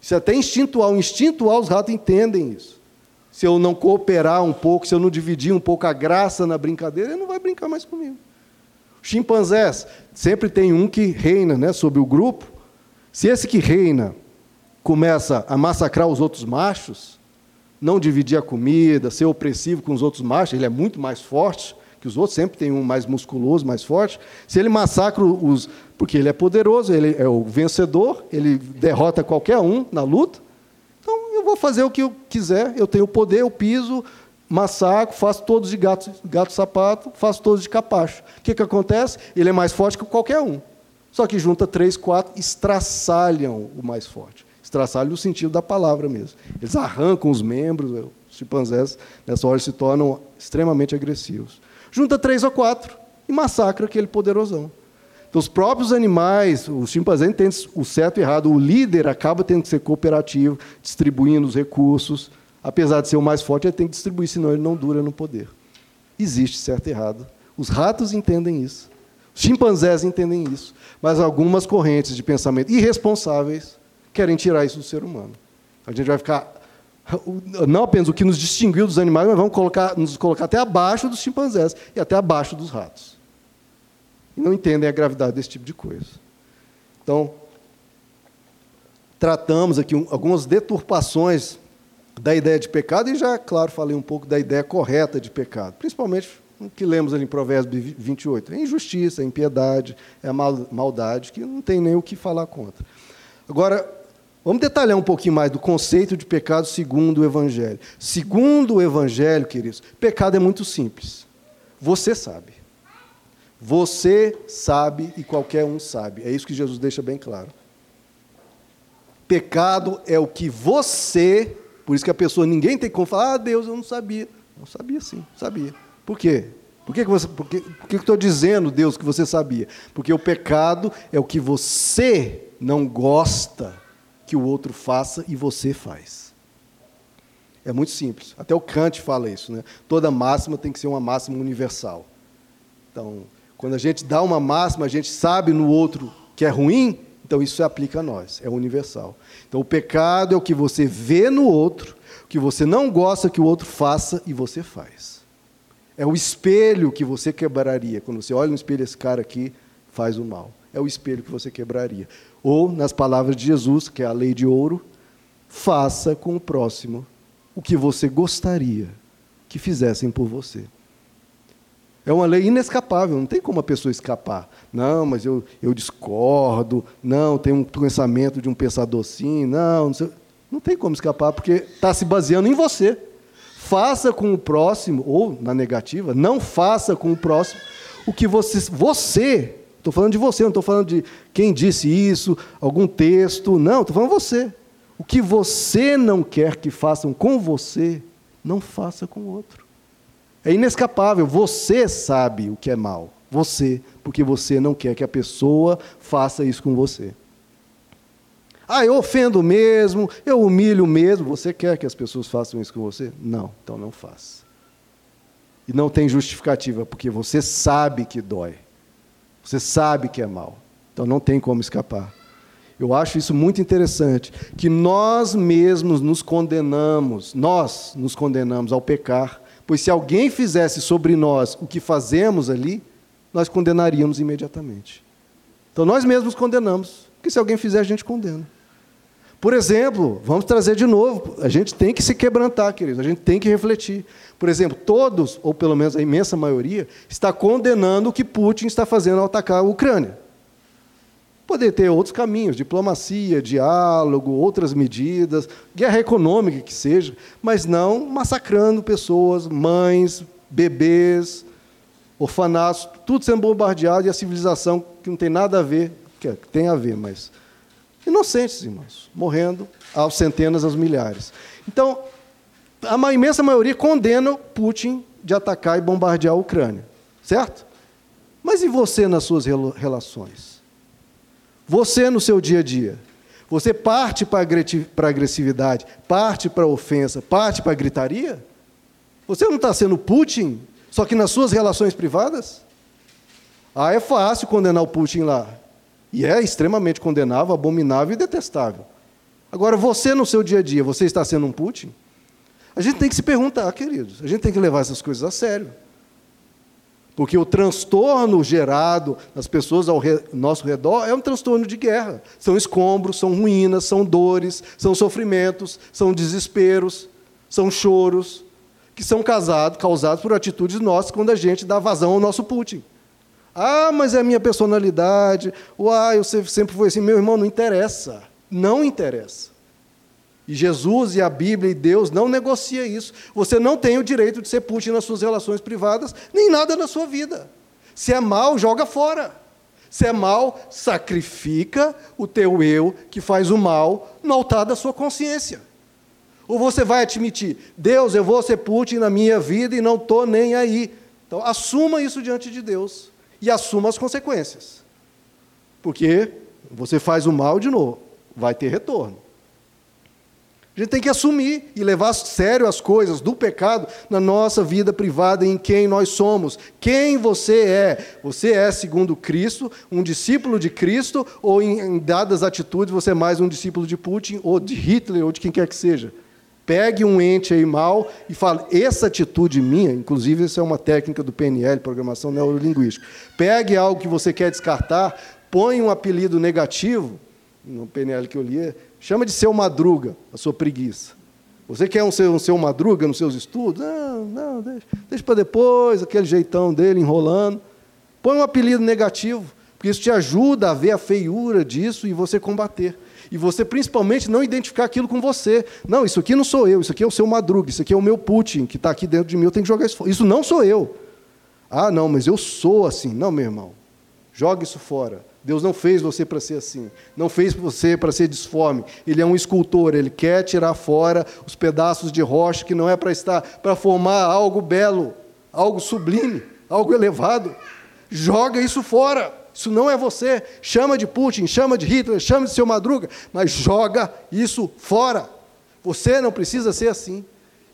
Isso é até instintual. Instintual, os ratos entendem isso. Se eu não cooperar um pouco, se eu não dividir um pouco a graça na brincadeira, ele não vai brincar mais comigo. Chimpanzés, sempre tem um que reina né, sobre o grupo. Se esse que reina começa a massacrar os outros machos, não dividir a comida, ser opressivo com os outros machos, ele é muito mais forte que os outros, sempre tem um mais musculoso, mais forte. Se ele massacra os. Porque ele é poderoso, ele é o vencedor, ele derrota qualquer um na luta. Então eu vou fazer o que eu quiser, eu tenho poder, eu piso, massacro, faço todos de gato, gato sapato, faço todos de capacho. O que, que acontece? Ele é mais forte que qualquer um. Só que junta três, quatro, estraçalham o mais forte. Estraçalho no sentido da palavra mesmo. Eles arrancam os membros, os chimpanzés, nessa hora, se tornam extremamente agressivos. Junta três ou quatro e massacra aquele poderosão. Então, os próprios animais, os chimpanzés entendem o certo e errado. O líder acaba tendo que ser cooperativo, distribuindo os recursos. Apesar de ser o mais forte, ele tem que distribuir, senão ele não dura no poder. Existe certo e errado. Os ratos entendem isso. Os chimpanzés entendem isso. Mas algumas correntes de pensamento irresponsáveis querem tirar isso do ser humano. A gente vai ficar não apenas o que nos distinguiu dos animais, mas vamos colocar, nos colocar até abaixo dos chimpanzés e até abaixo dos ratos. E não entendem a gravidade desse tipo de coisa. Então, tratamos aqui algumas deturpações da ideia de pecado e já, claro, falei um pouco da ideia correta de pecado, principalmente o que lemos ali em Provérbios 28. É injustiça, é impiedade, é maldade, que não tem nem o que falar contra. Agora, Vamos detalhar um pouquinho mais do conceito de pecado segundo o Evangelho. Segundo o Evangelho, queridos, pecado é muito simples. Você sabe. Você sabe e qualquer um sabe. É isso que Jesus deixa bem claro. Pecado é o que você, por isso que a pessoa, ninguém tem como falar, ah, Deus, eu não sabia. Não sabia sim, sabia. Por quê? Por que, que, você, por que, por que eu estou dizendo, Deus, que você sabia? Porque o pecado é o que você não gosta que o outro faça e você faz. É muito simples. Até o Kant fala isso. Né? Toda máxima tem que ser uma máxima universal. Então, quando a gente dá uma máxima, a gente sabe no outro que é ruim, então isso se aplica a nós, é universal. Então, o pecado é o que você vê no outro, o que você não gosta que o outro faça e você faz. É o espelho que você quebraria. Quando você olha no espelho, esse cara aqui faz o mal. É o espelho que você quebraria. Ou, nas palavras de Jesus, que é a lei de ouro, faça com o próximo o que você gostaria que fizessem por você. É uma lei inescapável, não tem como a pessoa escapar. Não, mas eu, eu discordo, não, tem um pensamento de um pensador assim, não, não, sei. não tem como escapar, porque está se baseando em você. Faça com o próximo, ou na negativa, não faça com o próximo o que você. Você, estou falando de você, não estou falando de quem disse isso, algum texto, não, estou falando você. O que você não quer que façam com você, não faça com o outro. É inescapável. Você sabe o que é mal. Você, porque você não quer que a pessoa faça isso com você. Ah, eu ofendo mesmo, eu humilho mesmo. Você quer que as pessoas façam isso com você? Não, então não faça. E não tem justificativa, porque você sabe que dói. Você sabe que é mal. Então não tem como escapar. Eu acho isso muito interessante, que nós mesmos nos condenamos, nós nos condenamos ao pecar Pois se alguém fizesse sobre nós o que fazemos ali, nós condenaríamos imediatamente. Então nós mesmos condenamos, porque se alguém fizer, a gente condena. Por exemplo, vamos trazer de novo, a gente tem que se quebrantar, queridos, a gente tem que refletir. Por exemplo, todos, ou pelo menos a imensa maioria, está condenando o que Putin está fazendo ao atacar a Ucrânia. Poder ter outros caminhos, diplomacia, diálogo, outras medidas, guerra econômica que seja, mas não massacrando pessoas, mães, bebês, orfanatos, tudo sendo bombardeado e a civilização que não tem nada a ver, que tem a ver, mas inocentes, irmãos, morrendo aos centenas, aos milhares. Então, a imensa maioria condena Putin de atacar e bombardear a Ucrânia, certo? Mas e você nas suas relações? Você no seu dia a dia. Você parte para a agressividade, parte para a ofensa, parte para a gritaria? Você não está sendo Putin, só que nas suas relações privadas? Ah, é fácil condenar o Putin lá. E é extremamente condenável, abominável e detestável. Agora, você no seu dia a dia, você está sendo um Putin? A gente tem que se perguntar, queridos. A gente tem que levar essas coisas a sério. Porque o transtorno gerado nas pessoas ao re nosso redor é um transtorno de guerra. São escombros, são ruínas, são dores, são sofrimentos, são desesperos, são choros, que são causados, causados por atitudes nossas quando a gente dá vazão ao nosso Putin. Ah, mas é a minha personalidade. Uai, eu sempre fui assim. Meu irmão, não interessa. Não interessa. E Jesus e a Bíblia e Deus não negocia isso. Você não tem o direito de ser Putin nas suas relações privadas, nem nada na sua vida. Se é mal, joga fora. Se é mal, sacrifica o teu eu que faz o mal no altar da sua consciência. Ou você vai admitir, Deus, eu vou ser Putin na minha vida e não estou nem aí. Então, assuma isso diante de Deus e assuma as consequências. Porque você faz o mal de novo, vai ter retorno. A gente tem que assumir e levar a sério as coisas do pecado na nossa vida privada, em quem nós somos. Quem você é? Você é, segundo Cristo, um discípulo de Cristo, ou em, dadas atitudes você é mais um discípulo de Putin, ou de Hitler, ou de quem quer que seja? Pegue um ente aí mal e fale, essa atitude minha, inclusive essa é uma técnica do PNL, Programação Neurolinguística. Pegue algo que você quer descartar, põe um apelido negativo, no PNL que eu li, Chama de seu madruga a sua preguiça. Você quer um seu, um seu madruga nos seus estudos? Não, não, deixa, deixa para depois, aquele jeitão dele enrolando. Põe um apelido negativo, porque isso te ajuda a ver a feiura disso e você combater. E você, principalmente, não identificar aquilo com você. Não, isso aqui não sou eu, isso aqui é o seu madruga, isso aqui é o meu Putin, que está aqui dentro de mim, eu tenho que jogar isso fora. Isso não sou eu. Ah, não, mas eu sou assim. Não, meu irmão. Joga isso fora. Deus não fez você para ser assim, não fez você para ser disforme. Ele é um escultor, ele quer tirar fora os pedaços de rocha que não é para estar, para formar algo belo, algo sublime, algo elevado. Joga isso fora. Isso não é você. Chama de Putin, chama de Hitler, chama de seu Madruga, mas joga isso fora. Você não precisa ser assim.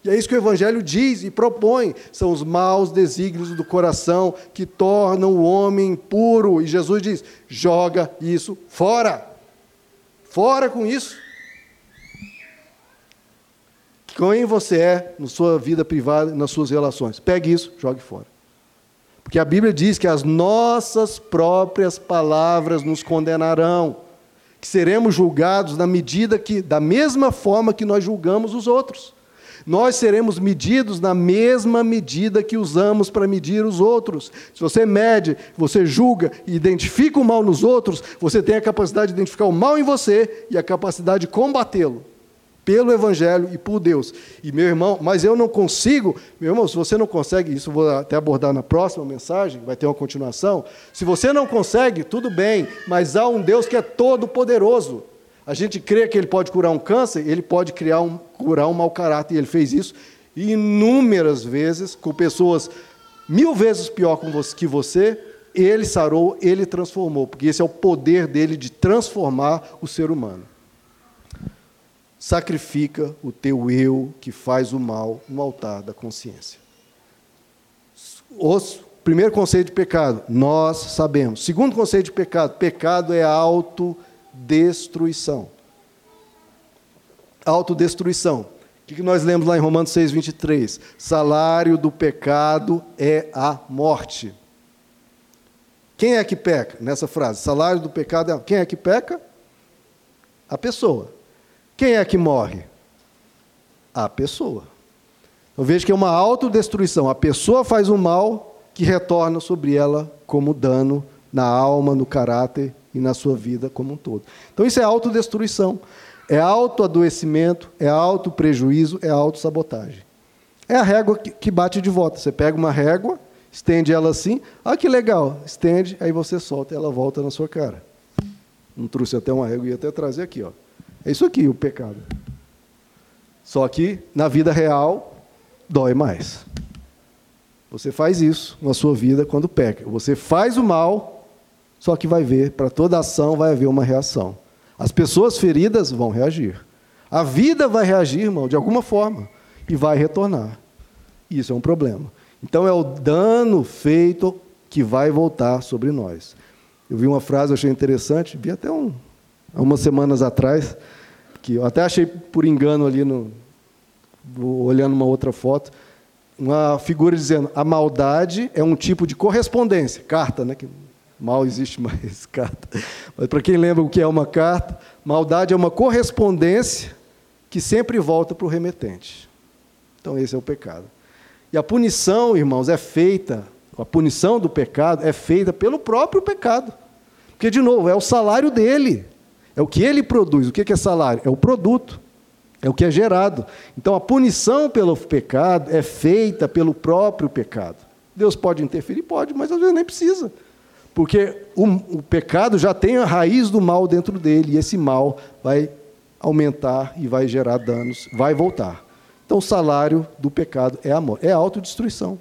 E é isso que o Evangelho diz e propõe: são os maus desígnios do coração que tornam o homem puro. E Jesus diz: joga isso fora. Fora com isso. Quem você é na sua vida privada, nas suas relações. Pegue isso, jogue fora. Porque a Bíblia diz que as nossas próprias palavras nos condenarão que seremos julgados na medida que, da mesma forma que nós julgamos os outros. Nós seremos medidos na mesma medida que usamos para medir os outros. Se você mede, você julga e identifica o mal nos outros, você tem a capacidade de identificar o mal em você e a capacidade de combatê-lo pelo Evangelho e por Deus. E meu irmão, mas eu não consigo, meu irmão, se você não consegue, isso vou até abordar na próxima mensagem, vai ter uma continuação. Se você não consegue, tudo bem, mas há um Deus que é todo poderoso. A gente crê que ele pode curar um câncer, ele pode criar um, curar um mau caráter, e ele fez isso inúmeras vezes com pessoas mil vezes pior que você, ele sarou, ele transformou, porque esse é o poder dele de transformar o ser humano sacrifica o teu eu que faz o mal no altar da consciência. O primeiro conceito de pecado, nós sabemos. Segundo conceito de pecado, pecado é autodestruição. Autodestruição. O que nós lemos lá em Romanos 6, 23? Salário do pecado é a morte. Quem é que peca? Nessa frase, salário do pecado é. Quem é que peca? A pessoa. Quem é que morre? A pessoa. Eu vejo que é uma autodestruição. A pessoa faz o mal que retorna sobre ela como dano na alma, no caráter e na sua vida como um todo. Então isso é autodestruição. É autoadoecimento, é auto-prejuízo, é auto-sabotagem. É a régua que bate de volta. Você pega uma régua, estende ela assim, ah, que legal, estende, aí você solta e ela volta na sua cara. Não trouxe até uma régua, ia até trazer aqui, ó. É isso aqui o pecado. Só que na vida real dói mais. Você faz isso na sua vida quando peca. Você faz o mal, só que vai ver, para toda ação vai haver uma reação. As pessoas feridas vão reagir. A vida vai reagir, irmão, de alguma forma, e vai retornar. Isso é um problema. Então é o dano feito que vai voltar sobre nós. Eu vi uma frase, achei interessante, vi até um, há umas semanas atrás, que eu até achei por engano ali, no, olhando uma outra foto, uma figura dizendo: a maldade é um tipo de correspondência, carta, né? Que mal existe mais (laughs) carta. Mas para quem lembra o que é uma carta, maldade é uma correspondência que sempre volta para o remetente. Então esse é o pecado. E a punição, irmãos, é feita, a punição do pecado é feita pelo próprio pecado. Porque, de novo, é o salário dele. É o que ele produz. O que é salário? É o produto. É o que é gerado. Então a punição pelo pecado é feita pelo próprio pecado. Deus pode interferir? Pode, mas às vezes nem precisa. Porque o, o pecado já tem a raiz do mal dentro dele, e esse mal vai aumentar e vai gerar danos, vai voltar. Então o salário do pecado é amor, é autodestruição.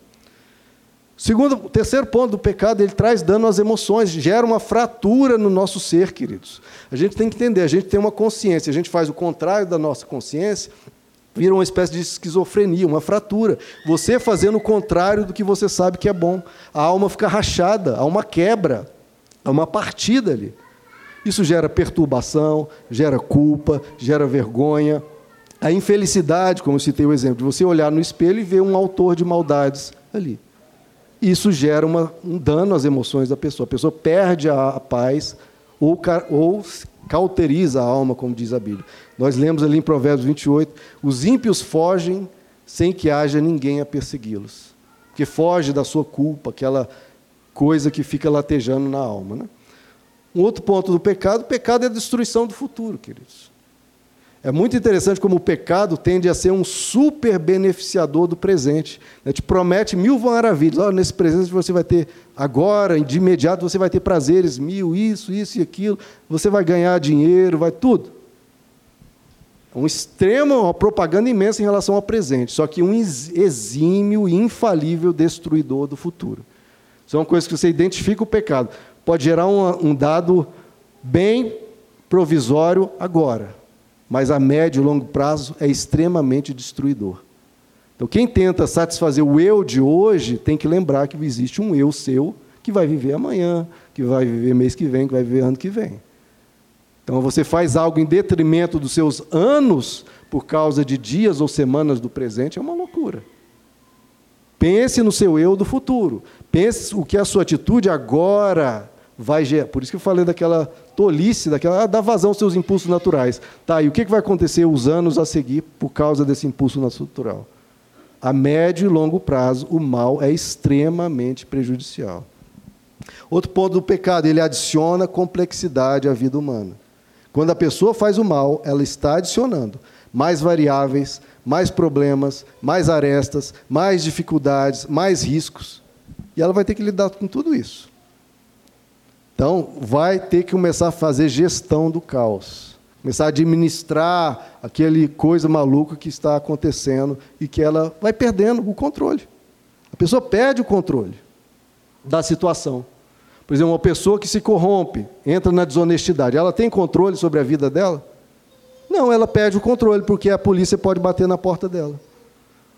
Segundo, o terceiro ponto do pecado, ele traz dano às emoções, gera uma fratura no nosso ser, queridos. A gente tem que entender, a gente tem uma consciência, a gente faz o contrário da nossa consciência, vira uma espécie de esquizofrenia, uma fratura. Você fazendo o contrário do que você sabe que é bom. A alma fica rachada, há uma quebra, há uma partida ali. Isso gera perturbação, gera culpa, gera vergonha. A infelicidade, como eu citei o exemplo, de você olhar no espelho e ver um autor de maldades ali isso gera uma, um dano às emoções da pessoa. A pessoa perde a, a paz ou, ou cauteriza a alma, como diz a Bíblia. Nós lemos ali em Provérbios 28, os ímpios fogem sem que haja ninguém a persegui-los. Porque foge da sua culpa, aquela coisa que fica latejando na alma. Né? Um outro ponto do pecado, o pecado é a destruição do futuro, queridos. É muito interessante como o pecado tende a ser um super beneficiador do presente. Né? Te promete mil maravilhas. Nesse presente você vai ter agora, de imediato, você vai ter prazeres mil, isso, isso e aquilo. Você vai ganhar dinheiro, vai tudo. É um extremo, uma propaganda imensa em relação ao presente. Só que um exímio infalível destruidor do futuro. Isso é uma coisa que você identifica o pecado. Pode gerar um, um dado bem provisório agora mas a médio e longo prazo é extremamente destruidor. Então, quem tenta satisfazer o eu de hoje tem que lembrar que existe um eu seu que vai viver amanhã, que vai viver mês que vem, que vai viver ano que vem. Então, você faz algo em detrimento dos seus anos por causa de dias ou semanas do presente, é uma loucura. Pense no seu eu do futuro. Pense o que a sua atitude agora vai gerar. Por isso que eu falei daquela tolice, daquela ah, dá vazão aos seus impulsos naturais. Tá, e o que vai acontecer os anos a seguir por causa desse impulso natural? A médio e longo prazo, o mal é extremamente prejudicial. Outro ponto do pecado, ele adiciona complexidade à vida humana. Quando a pessoa faz o mal, ela está adicionando mais variáveis, mais problemas, mais arestas, mais dificuldades, mais riscos. E ela vai ter que lidar com tudo isso. Então, vai ter que começar a fazer gestão do caos. Começar a administrar aquele coisa maluca que está acontecendo e que ela vai perdendo o controle. A pessoa perde o controle da situação. Por exemplo, uma pessoa que se corrompe, entra na desonestidade, ela tem controle sobre a vida dela? Não, ela perde o controle, porque a polícia pode bater na porta dela.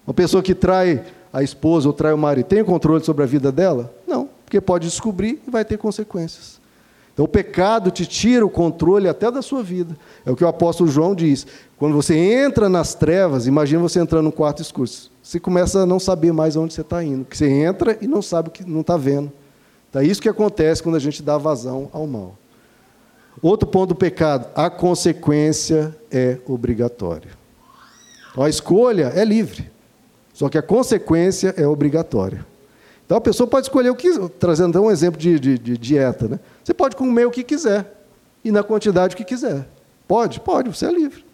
Uma pessoa que trai a esposa ou trai o marido, tem controle sobre a vida dela? Não, porque pode descobrir e vai ter consequências. Então o pecado te tira o controle até da sua vida. É o que o apóstolo João diz. Quando você entra nas trevas, imagina você entrando num quarto escuro. Você começa a não saber mais onde você está indo. Porque você entra e não sabe o que não está vendo. Então, é isso que acontece quando a gente dá vazão ao mal. Outro ponto do pecado, a consequência é obrigatória. Então, a escolha é livre, só que a consequência é obrigatória. Então a pessoa pode escolher o que trazendo um exemplo de, de, de dieta, né? Você pode comer o que quiser e na quantidade que quiser. Pode, pode, você é livre.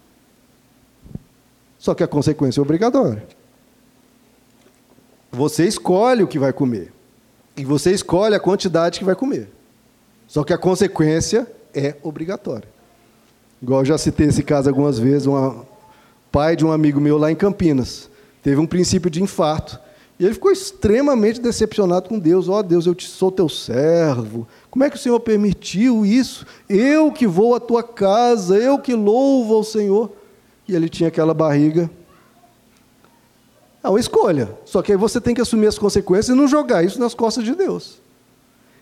Só que a consequência é obrigatória. Você escolhe o que vai comer. E você escolhe a quantidade que vai comer. Só que a consequência é obrigatória. Igual eu já citei esse caso algumas vezes, um pai de um amigo meu lá em Campinas teve um princípio de infarto. E ele ficou extremamente decepcionado com Deus. Ó oh, Deus, eu te sou teu servo. Como é que o Senhor permitiu isso? Eu que vou à tua casa, eu que louvo ao Senhor. E ele tinha aquela barriga é uma escolha. Só que aí você tem que assumir as consequências e não jogar isso nas costas de Deus.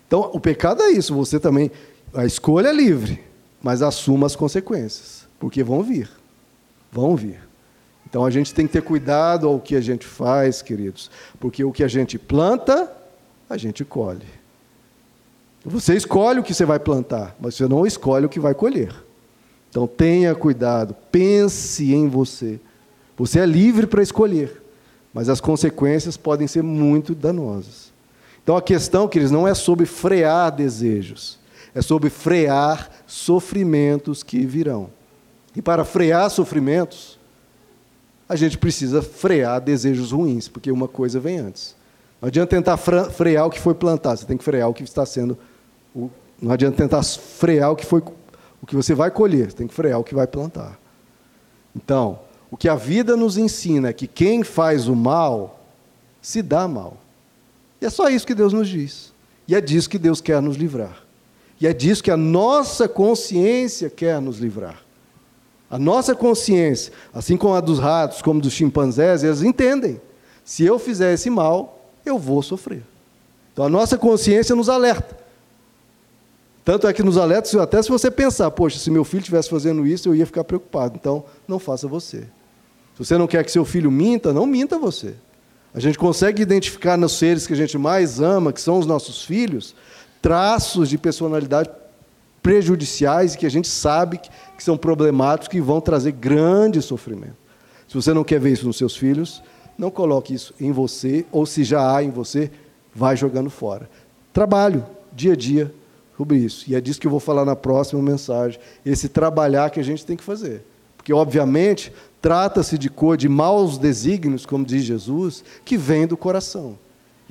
Então, o pecado é isso. Você também. A escolha é livre, mas assuma as consequências. Porque vão vir. Vão vir. Então a gente tem que ter cuidado ao que a gente faz, queridos. Porque o que a gente planta, a gente colhe. Você escolhe o que você vai plantar, mas você não escolhe o que vai colher. Então tenha cuidado, pense em você. Você é livre para escolher mas as consequências podem ser muito danosas. Então a questão, queridos, não é sobre frear desejos, é sobre frear sofrimentos que virão. E para frear sofrimentos, a gente precisa frear desejos ruins, porque uma coisa vem antes. Não adianta tentar frear o que foi plantado, você tem que frear o que está sendo. Não adianta tentar frear o que foi o que você vai colher, você tem que frear o que vai plantar. Então, o que a vida nos ensina é que quem faz o mal se dá mal. E é só isso que Deus nos diz. E é disso que Deus quer nos livrar. E é disso que a nossa consciência quer nos livrar. A nossa consciência, assim como a dos ratos, como dos chimpanzés, eles entendem. Se eu fizer esse mal, eu vou sofrer. Então a nossa consciência nos alerta. Tanto é que nos alerta, até se você pensar, poxa, se meu filho estivesse fazendo isso, eu ia ficar preocupado. Então, não faça você. Se você não quer que seu filho minta, não minta você. A gente consegue identificar nos seres que a gente mais ama, que são os nossos filhos, traços de personalidade prejudiciais e que a gente sabe que são problemáticos, que vão trazer grande sofrimento. Se você não quer ver isso nos seus filhos, não coloque isso em você, ou se já há em você, vai jogando fora. Trabalho, dia a dia, sobre isso. E é disso que eu vou falar na próxima mensagem. Esse trabalhar que a gente tem que fazer. Porque, obviamente, Trata-se de cor de maus desígnios, como diz Jesus, que vem do coração.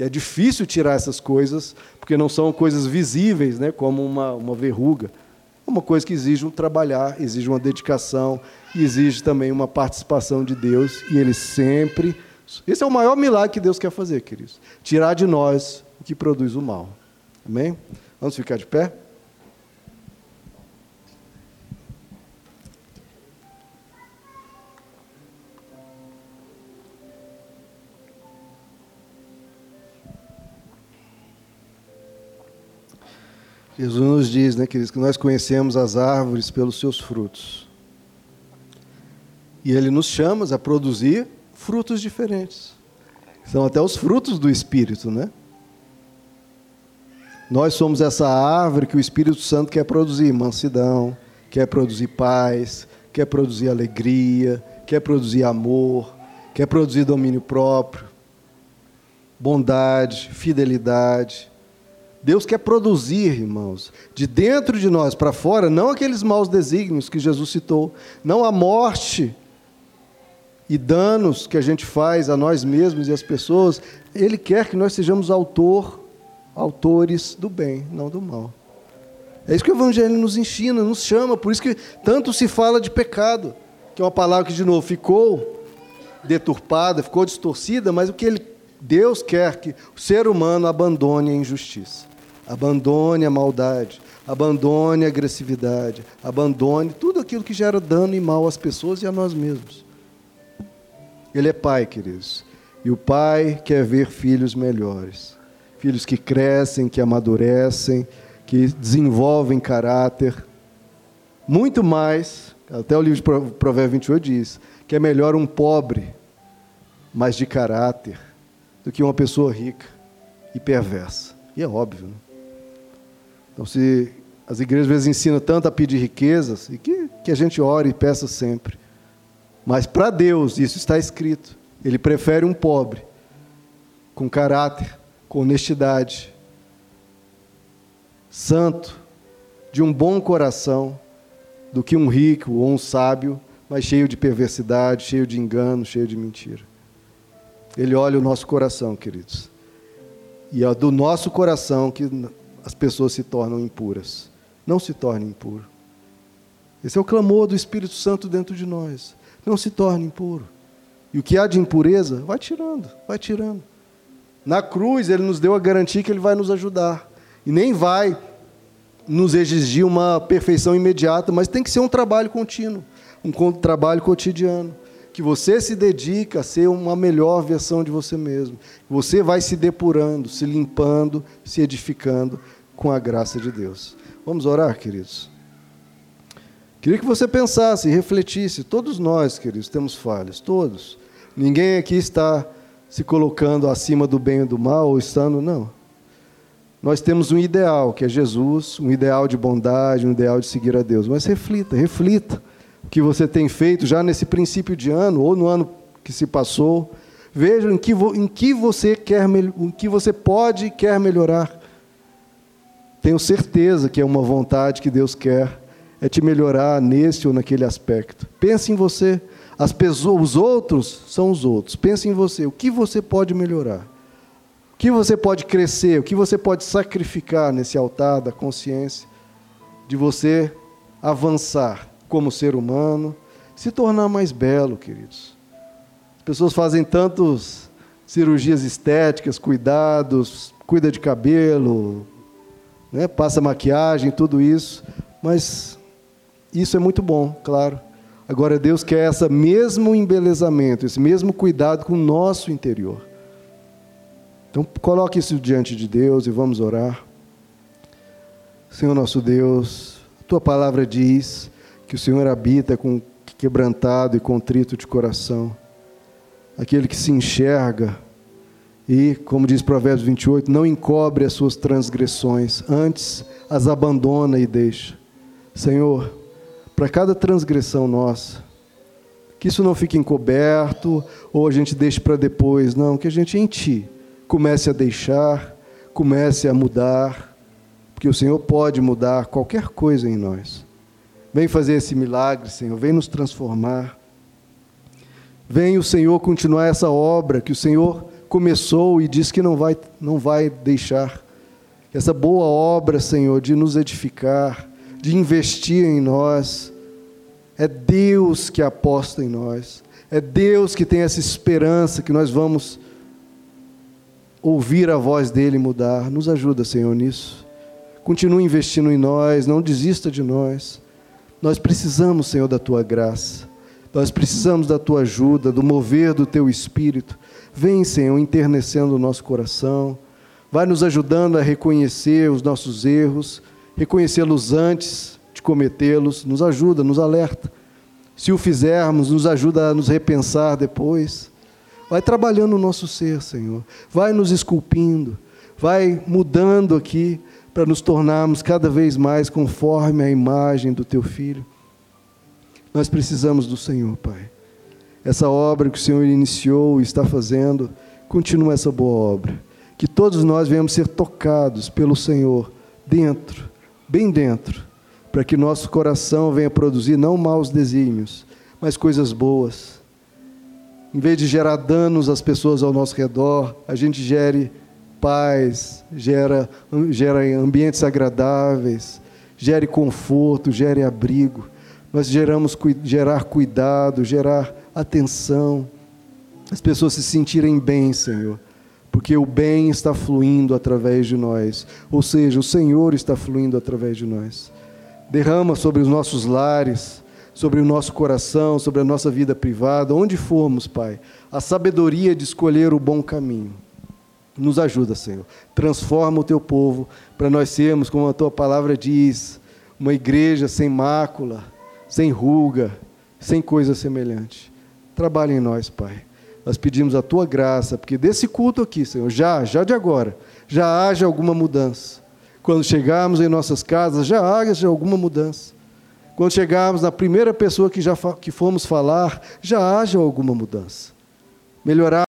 É difícil tirar essas coisas, porque não são coisas visíveis, né, como uma, uma verruga. É uma coisa que exige um trabalhar, exige uma dedicação, e exige também uma participação de Deus, e Ele sempre. Esse é o maior milagre que Deus quer fazer, queridos. Tirar de nós o que produz o mal. Amém? Vamos ficar de pé? Jesus nos diz, né, queridos, que nós conhecemos as árvores pelos seus frutos. E ele nos chama a produzir frutos diferentes. São até os frutos do Espírito, né? Nós somos essa árvore que o Espírito Santo quer produzir mansidão, quer produzir paz, quer produzir alegria, quer produzir amor, quer produzir domínio próprio, bondade, fidelidade. Deus quer produzir, irmãos, de dentro de nós para fora, não aqueles maus desígnios que Jesus citou, não a morte e danos que a gente faz a nós mesmos e às pessoas. Ele quer que nós sejamos autor autores do bem, não do mal. É isso que o Evangelho nos ensina, nos chama, por isso que tanto se fala de pecado, que é uma palavra que, de novo, ficou deturpada, ficou distorcida, mas o que ele, Deus quer que o ser humano abandone a injustiça, abandone a maldade, abandone a agressividade, abandone tudo aquilo que gera dano e mal às pessoas e a nós mesmos. Ele é pai, queridos, e o pai quer ver filhos melhores filhos que crescem, que amadurecem, que desenvolvem caráter. Muito mais, até o livro de Provérbios 28 diz, que é melhor um pobre, mas de caráter, do que uma pessoa rica e perversa. E é óbvio. Né? Então, se as igrejas às vezes ensinam tanto a pedir riquezas, e que, que a gente ore e peça sempre. Mas para Deus, isso está escrito. Ele prefere um pobre, com caráter, com honestidade, santo, de um bom coração, do que um rico ou um sábio, mas cheio de perversidade, cheio de engano, cheio de mentira. Ele olha o nosso coração, queridos. E é do nosso coração que as pessoas se tornam impuras. Não se torne impuro. Esse é o clamor do Espírito Santo dentro de nós. Não se torne impuro. E o que há de impureza, vai tirando, vai tirando. Na cruz, ele nos deu a garantia que ele vai nos ajudar. E nem vai nos exigir uma perfeição imediata, mas tem que ser um trabalho contínuo, um trabalho cotidiano. Que você se dedica a ser uma melhor versão de você mesmo. Você vai se depurando, se limpando, se edificando com a graça de Deus. Vamos orar, queridos? Queria que você pensasse, refletisse. Todos nós, queridos, temos falhas, todos. Ninguém aqui está se colocando acima do bem e do mal, ou estando, não. Nós temos um ideal, que é Jesus, um ideal de bondade, um ideal de seguir a Deus. Mas reflita, reflita que você tem feito já nesse princípio de ano, ou no ano que se passou. Veja em que, em que você quer, em que você pode e quer melhorar. Tenho certeza que é uma vontade que Deus quer, é te melhorar nesse ou naquele aspecto. Pense em você. As pessoas, os outros são os outros. Pense em você. O que você pode melhorar? O que você pode crescer? O que você pode sacrificar nesse altar da consciência? De você avançar como ser humano, se tornar mais belo, queridos. As pessoas fazem tantos cirurgias estéticas, cuidados, cuida de cabelo, né, passa maquiagem, tudo isso, mas isso é muito bom, claro. Agora, Deus quer esse mesmo embelezamento, esse mesmo cuidado com o nosso interior. Então, coloque isso diante de Deus e vamos orar. Senhor nosso Deus, tua palavra diz que o Senhor habita com quebrantado e contrito de coração, aquele que se enxerga e, como diz Provérbios 28, não encobre as suas transgressões, antes as abandona e deixa. Senhor, para cada transgressão nossa. Que isso não fique encoberto ou a gente deixe para depois, não, que a gente em Ti comece a deixar, comece a mudar, porque o Senhor pode mudar qualquer coisa em nós. Vem fazer esse milagre, Senhor, vem nos transformar. Vem o Senhor continuar essa obra que o Senhor começou e diz que não vai, não vai deixar. Essa boa obra, Senhor, de nos edificar, de investir em nós, é Deus que aposta em nós. É Deus que tem essa esperança que nós vamos ouvir a voz dele mudar. Nos ajuda, Senhor, nisso. Continue investindo em nós, não desista de nós. Nós precisamos, Senhor, da tua graça. Nós precisamos da tua ajuda, do mover do teu espírito. Vem, Senhor, internecendo o nosso coração. Vai nos ajudando a reconhecer os nossos erros, reconhecê-los antes de cometê-los, nos ajuda, nos alerta. Se o fizermos, nos ajuda a nos repensar depois. Vai trabalhando o nosso ser, Senhor. Vai nos esculpindo, vai mudando aqui, para nos tornarmos cada vez mais conforme a imagem do Teu Filho. Nós precisamos do Senhor, Pai. Essa obra que o Senhor iniciou e está fazendo, continua essa boa obra. Que todos nós venhamos ser tocados pelo Senhor, dentro, bem dentro, para que nosso coração venha produzir não maus desígnios, mas coisas boas. Em vez de gerar danos às pessoas ao nosso redor, a gente gere paz, gera, gera ambientes agradáveis, gere conforto, gere abrigo. Nós geramos gerar cuidado, gerar atenção, as pessoas se sentirem bem, Senhor, porque o bem está fluindo através de nós, ou seja, o Senhor está fluindo através de nós. Derrama sobre os nossos lares, sobre o nosso coração, sobre a nossa vida privada, onde formos, Pai, a sabedoria de escolher o bom caminho. Nos ajuda, Senhor. Transforma o teu povo para nós sermos, como a tua palavra diz, uma igreja sem mácula, sem ruga, sem coisa semelhante. Trabalhe em nós, Pai. Nós pedimos a tua graça, porque desse culto aqui, Senhor, já, já de agora, já haja alguma mudança. Quando chegarmos em nossas casas, já haja alguma mudança. Quando chegarmos na primeira pessoa que já que fomos falar, já haja alguma mudança. Melhorar